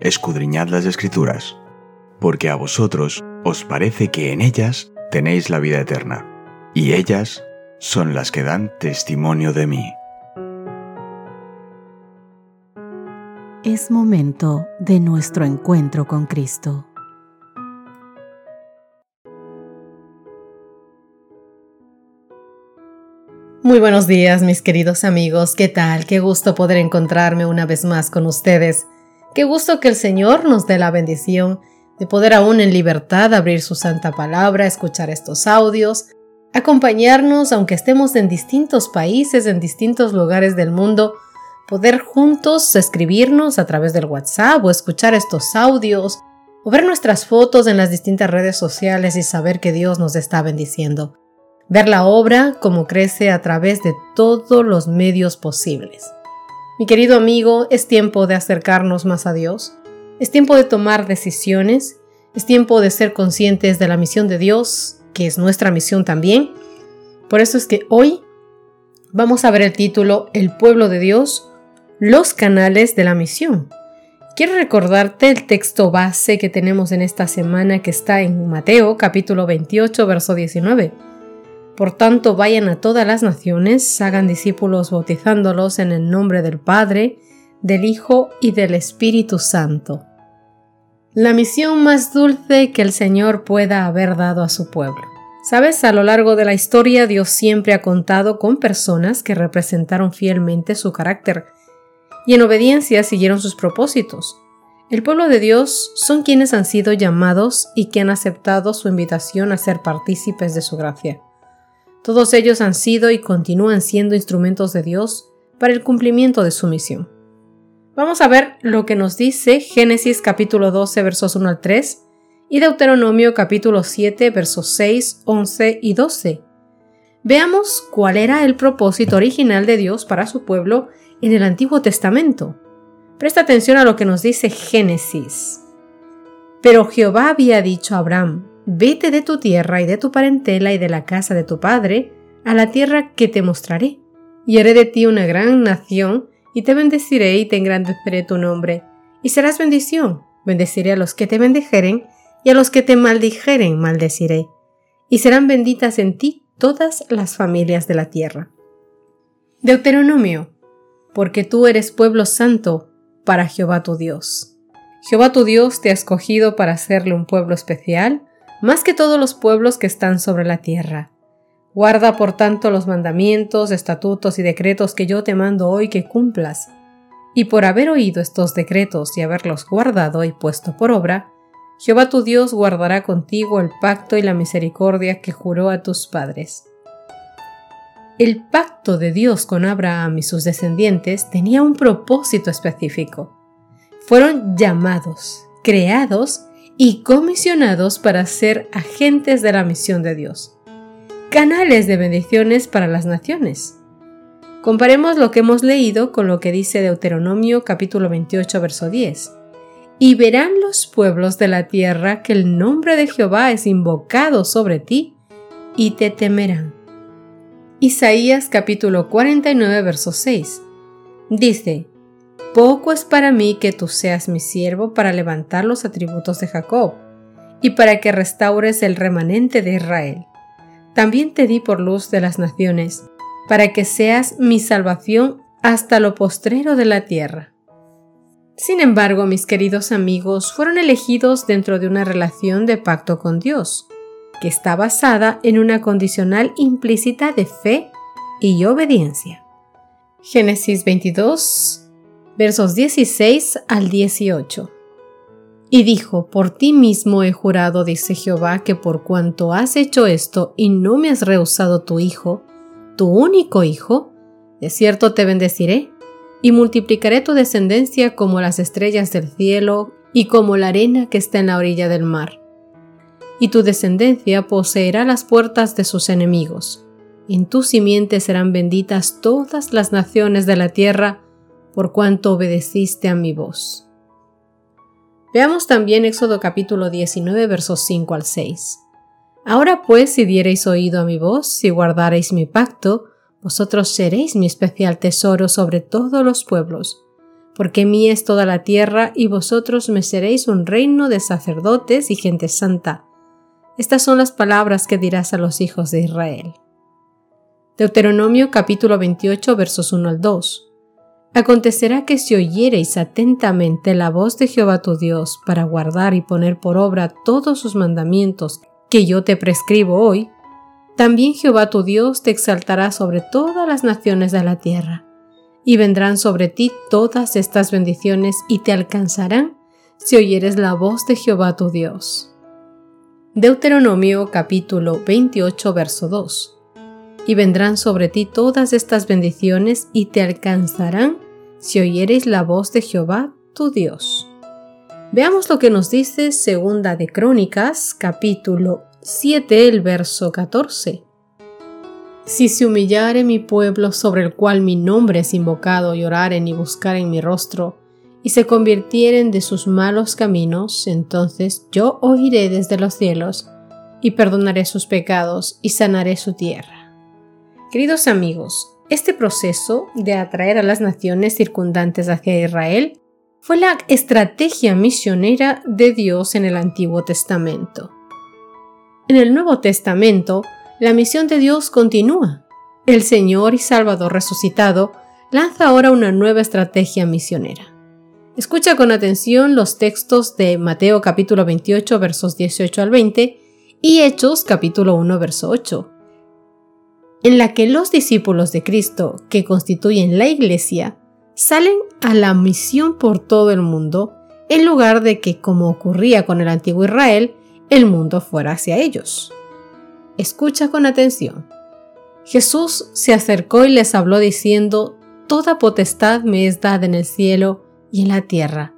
escudriñad las escrituras, porque a vosotros os parece que en ellas tenéis la vida eterna, y ellas son las que dan testimonio de mí. Es momento de nuestro encuentro con Cristo. Muy buenos días mis queridos amigos, ¿qué tal? Qué gusto poder encontrarme una vez más con ustedes. Qué gusto que el Señor nos dé la bendición de poder aún en libertad abrir su santa palabra, escuchar estos audios, acompañarnos aunque estemos en distintos países, en distintos lugares del mundo, poder juntos escribirnos a través del WhatsApp o escuchar estos audios o ver nuestras fotos en las distintas redes sociales y saber que Dios nos está bendiciendo ver la obra como crece a través de todos los medios posibles. Mi querido amigo, es tiempo de acercarnos más a Dios, es tiempo de tomar decisiones, es tiempo de ser conscientes de la misión de Dios, que es nuestra misión también. Por eso es que hoy vamos a ver el título El pueblo de Dios, los canales de la misión. Quiero recordarte el texto base que tenemos en esta semana que está en Mateo capítulo 28, verso 19 por tanto, vayan a todas las naciones, hagan discípulos bautizándolos en el nombre del Padre, del Hijo y del Espíritu Santo. La misión más dulce que el Señor pueda haber dado a su pueblo. Sabes, a lo largo de la historia Dios siempre ha contado con personas que representaron fielmente su carácter y en obediencia siguieron sus propósitos. El pueblo de Dios son quienes han sido llamados y que han aceptado su invitación a ser partícipes de su gracia. Todos ellos han sido y continúan siendo instrumentos de Dios para el cumplimiento de su misión. Vamos a ver lo que nos dice Génesis capítulo 12 versos 1 al 3 y Deuteronomio capítulo 7 versos 6, 11 y 12. Veamos cuál era el propósito original de Dios para su pueblo en el Antiguo Testamento. Presta atención a lo que nos dice Génesis. Pero Jehová había dicho a Abraham, Vete de tu tierra y de tu parentela y de la casa de tu padre a la tierra que te mostraré, y haré de ti una gran nación, y te bendeciré y te engrandeceré tu nombre, y serás bendición. Bendeciré a los que te bendijeren, y a los que te maldijeren maldeciré, y serán benditas en ti todas las familias de la tierra. Deuteronomio, porque tú eres pueblo santo para Jehová tu Dios. Jehová tu Dios te ha escogido para hacerle un pueblo especial, más que todos los pueblos que están sobre la tierra. Guarda por tanto los mandamientos, estatutos y decretos que yo te mando hoy que cumplas. Y por haber oído estos decretos y haberlos guardado y puesto por obra, Jehová tu Dios guardará contigo el pacto y la misericordia que juró a tus padres. El pacto de Dios con Abraham y sus descendientes tenía un propósito específico. Fueron llamados, creados y comisionados para ser agentes de la misión de Dios, canales de bendiciones para las naciones. Comparemos lo que hemos leído con lo que dice Deuteronomio capítulo 28 verso 10. Y verán los pueblos de la tierra que el nombre de Jehová es invocado sobre ti, y te temerán. Isaías capítulo 49 verso 6. Dice, poco es para mí que tú seas mi siervo para levantar los atributos de Jacob y para que restaures el remanente de Israel. También te di por luz de las naciones, para que seas mi salvación hasta lo postrero de la tierra. Sin embargo, mis queridos amigos fueron elegidos dentro de una relación de pacto con Dios, que está basada en una condicional implícita de fe y obediencia. Génesis 22, versos 16 al 18. Y dijo, Por ti mismo he jurado, dice Jehová, que por cuanto has hecho esto y no me has rehusado tu hijo, tu único hijo, de cierto te bendeciré, y multiplicaré tu descendencia como las estrellas del cielo y como la arena que está en la orilla del mar. Y tu descendencia poseerá las puertas de sus enemigos. En tu simiente serán benditas todas las naciones de la tierra, por cuanto obedeciste a mi voz. Veamos también Éxodo capítulo 19 versos 5 al 6. Ahora pues, si diereis oído a mi voz, si guardareis mi pacto, vosotros seréis mi especial tesoro sobre todos los pueblos, porque mí es toda la tierra y vosotros me seréis un reino de sacerdotes y gente santa. Estas son las palabras que dirás a los hijos de Israel. Deuteronomio capítulo 28 versos 1 al 2. Acontecerá que si oyereis atentamente la voz de Jehová tu Dios para guardar y poner por obra todos sus mandamientos que yo te prescribo hoy, también Jehová tu Dios te exaltará sobre todas las naciones de la tierra, y vendrán sobre ti todas estas bendiciones y te alcanzarán si oyeres la voz de Jehová tu Dios. Deuteronomio capítulo 28 verso 2 y vendrán sobre ti todas estas bendiciones y te alcanzarán si oyeres la voz de Jehová tu Dios. Veamos lo que nos dice Segunda de Crónicas, capítulo 7, el verso 14. Si se humillare mi pueblo sobre el cual mi nombre es invocado y oraren y buscaren mi rostro, y se convirtieren de sus malos caminos, entonces yo oiré desde los cielos, y perdonaré sus pecados, y sanaré su tierra. Queridos amigos, este proceso de atraer a las naciones circundantes hacia Israel fue la estrategia misionera de Dios en el Antiguo Testamento. En el Nuevo Testamento, la misión de Dios continúa. El Señor y Salvador resucitado lanza ahora una nueva estrategia misionera. Escucha con atención los textos de Mateo capítulo 28 versos 18 al 20 y Hechos capítulo 1 verso 8 en la que los discípulos de Cristo, que constituyen la Iglesia, salen a la misión por todo el mundo, en lugar de que, como ocurría con el antiguo Israel, el mundo fuera hacia ellos. Escucha con atención. Jesús se acercó y les habló diciendo, Toda potestad me es dada en el cielo y en la tierra.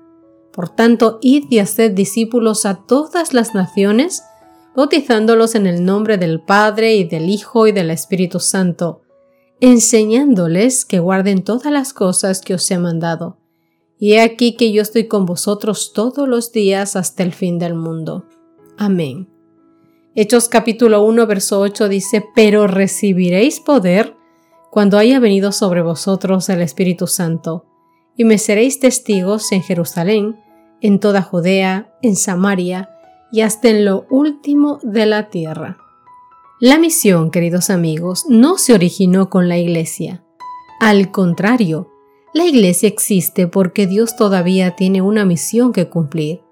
Por tanto, id y haced discípulos a todas las naciones, bautizándolos en el nombre del Padre y del Hijo y del Espíritu Santo, enseñándoles que guarden todas las cosas que os he mandado. Y he aquí que yo estoy con vosotros todos los días hasta el fin del mundo. Amén. Hechos capítulo 1 verso 8 dice, pero recibiréis poder cuando haya venido sobre vosotros el Espíritu Santo, y me seréis testigos en Jerusalén, en toda Judea, en Samaria, y hasta en lo último de la tierra. La misión, queridos amigos, no se originó con la Iglesia. Al contrario, la Iglesia existe porque Dios todavía tiene una misión que cumplir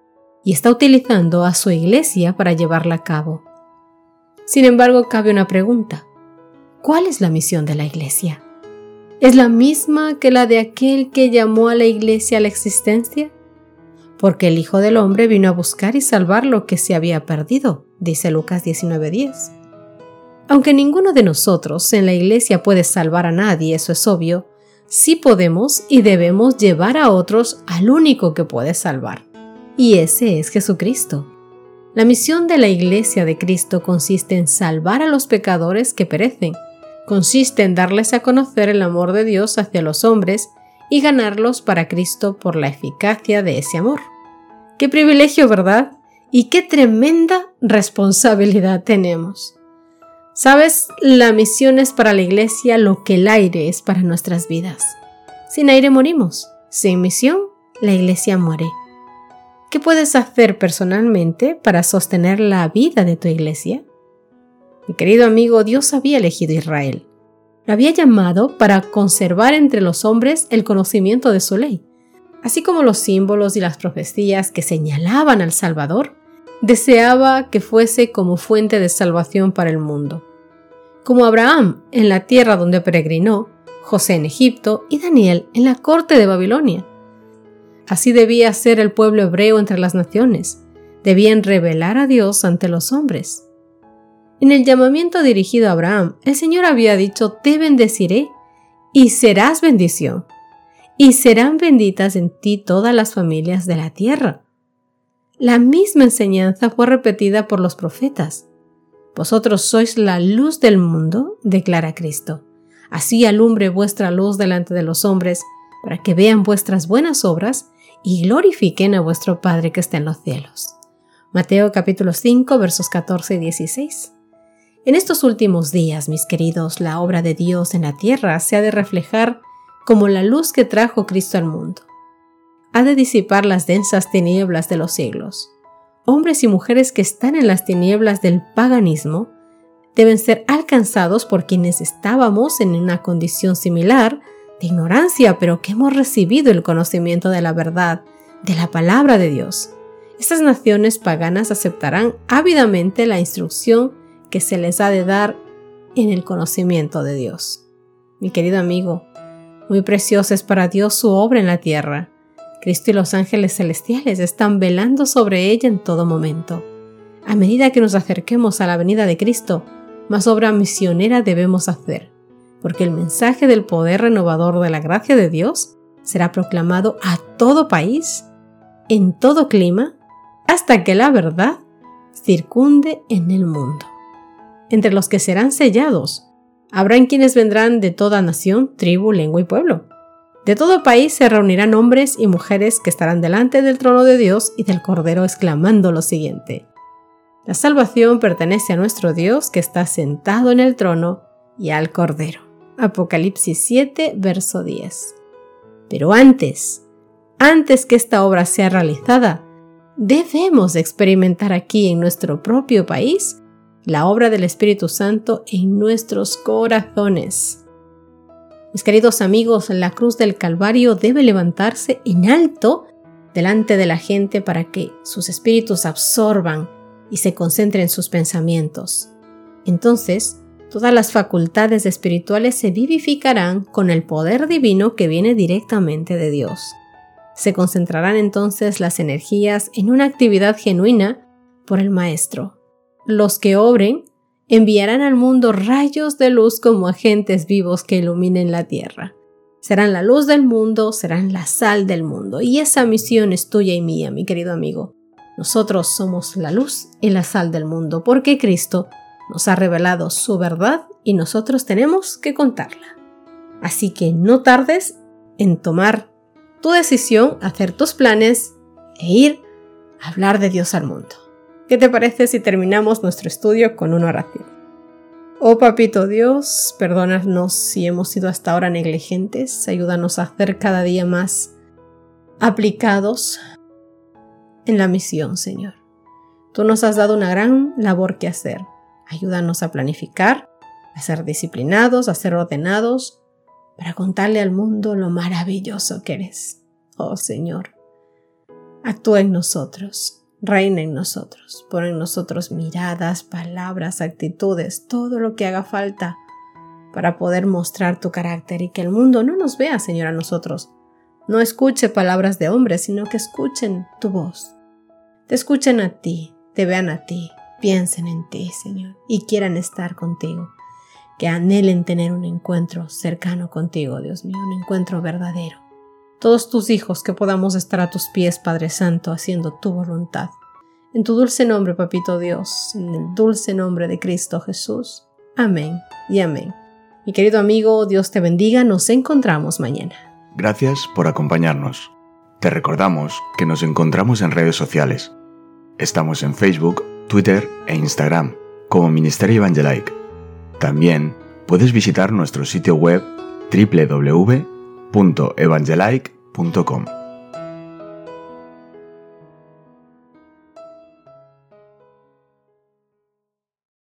y está utilizando a su Iglesia para llevarla a cabo. Sin embargo, cabe una pregunta. ¿Cuál es la misión de la Iglesia? ¿Es la misma que la de aquel que llamó a la Iglesia a la existencia? Porque el Hijo del Hombre vino a buscar y salvar lo que se había perdido, dice Lucas 19:10. Aunque ninguno de nosotros en la iglesia puede salvar a nadie, eso es obvio, sí podemos y debemos llevar a otros al único que puede salvar, y ese es Jesucristo. La misión de la iglesia de Cristo consiste en salvar a los pecadores que perecen, consiste en darles a conocer el amor de Dios hacia los hombres y ganarlos para Cristo por la eficacia de ese amor. Qué privilegio, ¿verdad? Y qué tremenda responsabilidad tenemos. Sabes, la misión es para la iglesia lo que el aire es para nuestras vidas. Sin aire morimos. Sin misión, la iglesia muere. ¿Qué puedes hacer personalmente para sostener la vida de tu iglesia? Mi querido amigo, Dios había elegido Israel lo había llamado para conservar entre los hombres el conocimiento de su ley, así como los símbolos y las profecías que señalaban al Salvador, deseaba que fuese como fuente de salvación para el mundo. Como Abraham en la tierra donde peregrinó, José en Egipto y Daniel en la corte de Babilonia. Así debía ser el pueblo hebreo entre las naciones. Debían revelar a Dios ante los hombres. En el llamamiento dirigido a Abraham, el Señor había dicho, te bendeciré y serás bendición, y serán benditas en ti todas las familias de la tierra. La misma enseñanza fue repetida por los profetas. Vosotros sois la luz del mundo, declara Cristo. Así alumbre vuestra luz delante de los hombres, para que vean vuestras buenas obras y glorifiquen a vuestro Padre que está en los cielos. Mateo capítulo 5 versos 14 y 16. En estos últimos días, mis queridos, la obra de Dios en la tierra se ha de reflejar como la luz que trajo Cristo al mundo. ha de disipar las densas tinieblas de los siglos. Hombres y mujeres que están en las tinieblas del paganismo deben ser alcanzados por quienes estábamos en una condición similar de ignorancia, pero que hemos recibido el conocimiento de la verdad, de la palabra de Dios. Estas naciones paganas aceptarán ávidamente la instrucción que se les ha de dar en el conocimiento de Dios. Mi querido amigo, muy preciosa es para Dios su obra en la tierra. Cristo y los ángeles celestiales están velando sobre ella en todo momento. A medida que nos acerquemos a la venida de Cristo, más obra misionera debemos hacer, porque el mensaje del poder renovador de la gracia de Dios será proclamado a todo país, en todo clima, hasta que la verdad circunde en el mundo. Entre los que serán sellados, habrán quienes vendrán de toda nación, tribu, lengua y pueblo. De todo país se reunirán hombres y mujeres que estarán delante del trono de Dios y del Cordero exclamando lo siguiente. La salvación pertenece a nuestro Dios que está sentado en el trono y al Cordero. Apocalipsis 7, verso 10. Pero antes, antes que esta obra sea realizada, debemos experimentar aquí en nuestro propio país la obra del Espíritu Santo en nuestros corazones. Mis queridos amigos, la cruz del Calvario debe levantarse en alto delante de la gente para que sus espíritus absorban y se concentre en sus pensamientos. Entonces, todas las facultades espirituales se vivificarán con el poder divino que viene directamente de Dios. Se concentrarán entonces las energías en una actividad genuina por el Maestro. Los que obren enviarán al mundo rayos de luz como agentes vivos que iluminen la tierra. Serán la luz del mundo, serán la sal del mundo. Y esa misión es tuya y mía, mi querido amigo. Nosotros somos la luz y la sal del mundo porque Cristo nos ha revelado su verdad y nosotros tenemos que contarla. Así que no tardes en tomar tu decisión, hacer tus planes e ir a hablar de Dios al mundo. ¿Qué te parece si terminamos nuestro estudio con una oración? Oh Papito Dios, perdónanos si hemos sido hasta ahora negligentes, ayúdanos a hacer cada día más aplicados en la misión, Señor. Tú nos has dado una gran labor que hacer. Ayúdanos a planificar, a ser disciplinados, a ser ordenados, para contarle al mundo lo maravilloso que eres. Oh Señor, actúa en nosotros, reina en nosotros, pon en nosotros miradas, palabras, actitudes, todo lo que haga falta para poder mostrar tu carácter y que el mundo no nos vea, Señor, a nosotros, no escuche palabras de hombres, sino que escuchen tu voz. Te escuchen a ti, te vean a ti, piensen en ti, Señor, y quieran estar contigo. Que anhelen tener un encuentro cercano contigo, Dios mío, un encuentro verdadero. Todos tus hijos que podamos estar a tus pies, Padre Santo, haciendo tu voluntad. En tu dulce nombre, Papito Dios, en el dulce nombre de Cristo Jesús. Amén y amén. Mi querido amigo, Dios te bendiga, nos encontramos mañana. Gracias por acompañarnos. Te recordamos que nos encontramos en redes sociales. Estamos en Facebook, Twitter e Instagram como Ministerio Evangelike. También puedes visitar nuestro sitio web www.evangelike.com.